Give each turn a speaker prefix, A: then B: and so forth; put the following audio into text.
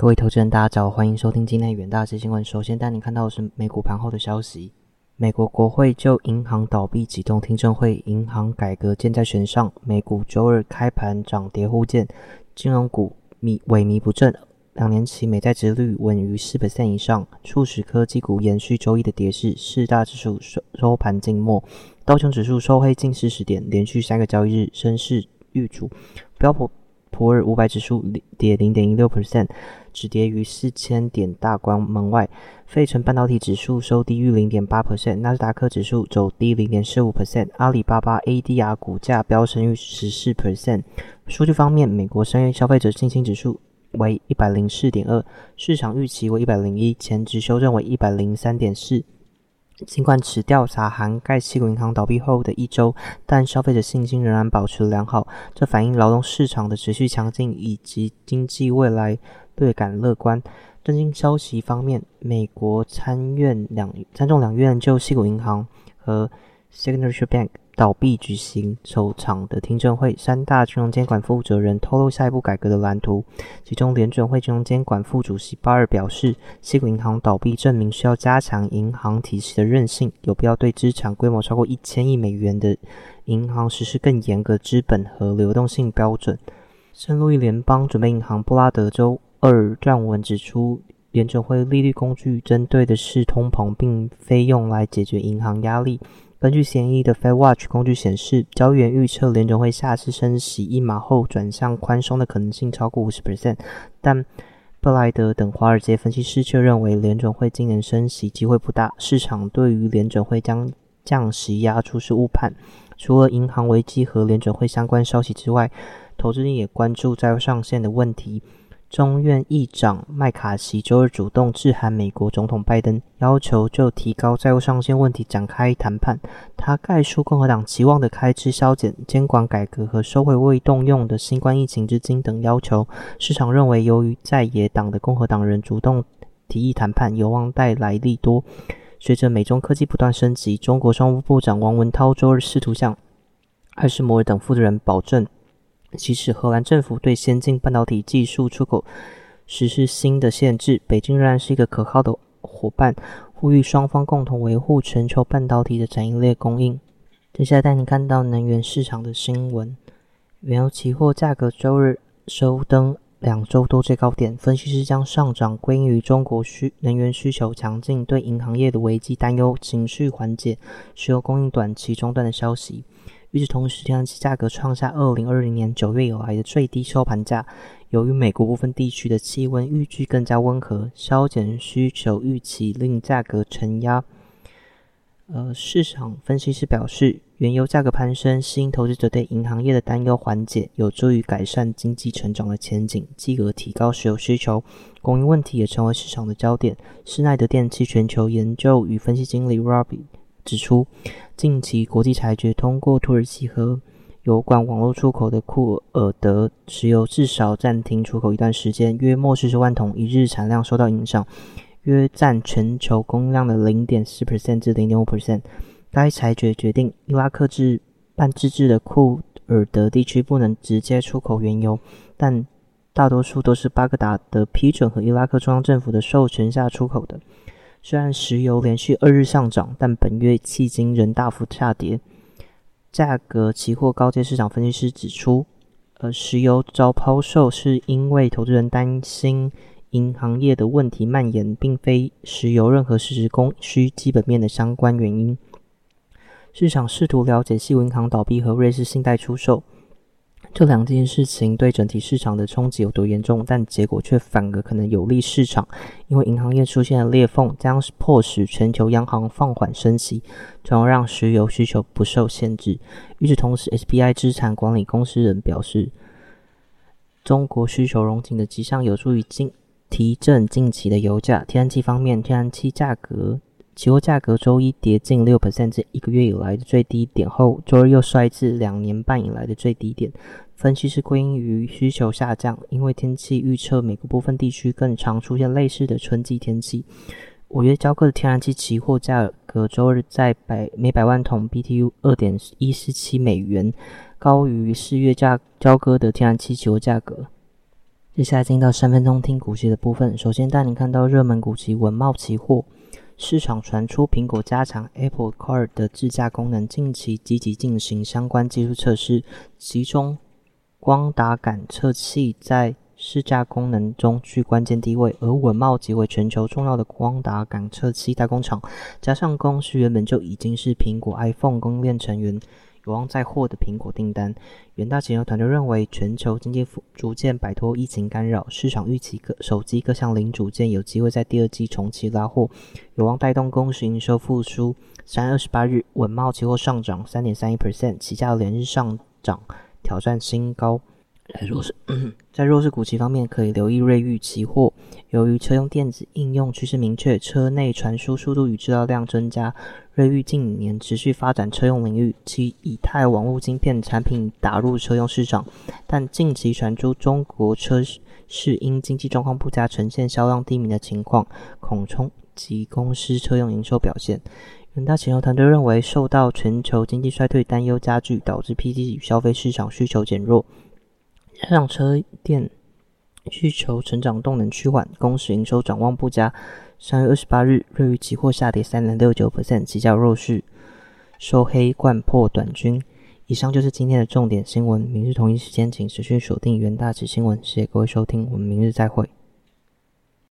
A: 各位投资人，大家早，欢迎收听今天远大资新闻。首先带你看到的是美股盘后的消息。美国国会就银行倒闭启动听证会，银行改革箭在弦上。美股周二开盘涨跌互见，金融股迷萎靡不振，两年期美债值率稳于四百分以上，促使科技股延续周一的跌势。四大指数收收盘静默，道琼指数收黑近四十点，连续三个交易日升势遇阻。标普普尔五百指数跌零点一六 percent。止跌于四千点大关门外，费城半导体指数收低于零点八 percent，纳斯达克指数走低零点四五 percent，阿里巴巴 ADR 股价飙升逾十四 percent。数据方面，美国商业消费者信心指数为一百零四点二，市场预期为一百零一，前值修正为一百零三点四。尽管此调查涵盖硅谷银行倒闭后的一周，但消费者信心仍然保持良好，这反映劳动市场的持续强劲以及经济未来。略感乐观。震惊消息方面，美国参院两参众两院就西谷银行和 Signature Bank 倒闭举行首场的听证会。三大金融监管负责人透露下一步改革的蓝图。其中，联准会金融监管副主席巴尔表示，西谷银行倒闭证明需要加强银行体系的韧性，有必要对资产规模超过一千亿美元的银行实施更严格资本和流动性标准。圣路易联邦准备银行布拉德州。二撰文指出，联准会利率工具针对的是通膨，并非用来解决银行压力。根据协议的 Fed Watch 工具显示，交易员预测联准会下次升息一码后转向宽松的可能性超过五十 percent，但布莱德等华尔街分析师却认为联准会今年升息机会不大。市场对于联准会将降息压出是误判。除了银行危机和联准会相关消息之外，投资人也关注债务上限的问题。众院议长麦卡锡周日主动致函美国总统拜登，要求就提高债务上限问题展开谈判。他概述共和党期望的开支削减、监管改革和收回未动用的新冠疫情资金等要求。市场认为，由于在野党的共和党人主动提议谈判，有望带来利多。随着美中科技不断升级，中国商务部长王文涛周日试图向艾斯摩尔等负责人保证。即使荷兰政府对先进半导体技术出口实施新的限制，北京仍然是一个可靠的伙伴，呼吁双方共同维护全球半导体的产业链供应。接下来带你看到能源市场的新闻：原油期货价格周日收登两周多最高点，分析师将上涨归因于中国需能源需求强劲、对银行业的危机担忧、情绪缓解、石油供应短期中断的消息。与此同时，天然气价格创下二零二零年九月以来的最低收盘价。由于美国部分地区的气温预计更加温和，削减需求预期令价格承压。呃，市场分析师表示，原油价格攀升吸引投资者对银行业的担忧缓解，有助于改善经济成长的前景，继而提高石油需求。供应问题也成为市场的焦点。施耐德电气全球研究与分析经理 Robbie。指出，近期国际裁决通过土耳其和油管网络出口的库尔德石油至少暂停出口一段时间，约莫四十万桶一日产量受到影响，约占全球供量的零点四 percent 至零点五 percent。该裁决决定伊拉克制半自治的库尔德地区不能直接出口原油，但大多数都是巴格达的批准和伊拉克中央政府的授权下出口的。虽然石油连续二日上涨，但本月迄今仍大幅下跌。价格期货高阶市场分析师指出，呃，石油遭抛售是因为投资人担心银行业的问题蔓延，并非石油任何实质供需基本面的相关原因。市场试图了解西银行倒闭和瑞士信贷出售。这两件事情对整体市场的冲击有多严重？但结果却反而可能有利市场，因为银行业出现了裂缝，将迫使全球央行放缓升息，从而让石油需求不受限制。与此同时，SBI 资产管理公司人表示，中国需求融紧的迹象有助于近提振近期的油价。天然气方面，天然气价格。期货价格周一跌近六 percent 至一个月以来的最低点后，周日又衰至两年半以来的最低点。分析是归因于需求下降，因为天气预测美国部分地区更常出现类似的春季天气。五月交割的天然气期货价格周日在百每百万桶 BTU 二点一四七美元，高于四月价交割的天然气期货价格。接下来进到三分钟听股息的部分。首先带您看到热门股息稳茂期货，市场传出苹果加强 Apple Car 的智驾功能，近期积极进行相关技术测试，其中光达感测器在试驾功能中居关键地位。而稳茂即为全球重要的光达感测器代工厂，加上公司原本就已经是苹果 iPhone 供应链成员。有望再获得苹果订单。远大研究团队认为，全球经济逐渐摆脱疫情干扰，市场预期各手机各项零组件有机会在第二季重启拉货，有望带动公司营收复苏。三月二十八日，稳茂期货上涨三点三一 percent，起价连日上涨，挑战新高。在弱势，在弱势股期方面，可以留意瑞昱期货。由于车用电子应用趋势明确，车内传输速度与制造量增加，瑞昱近年持续发展车用领域，其以太网络晶片产品打入车用市场。但近期传出中国车市因经济状况不佳，呈现销量低迷的情况，恐冲击公司车用营收表现。远大前游团队认为，受到全球经济衰退担忧加剧，导致 PC 与消费市场需求减弱。上车店需求成长动能趋缓，公司营收展望不佳。三月二十八日，瑞宇期货下跌三点六九 percent，期价弱势收黑贯破短均。以上就是今天的重点新闻。明日同一时间，请持续锁定元大旗新闻。谢谢各位收听，我们明日再会。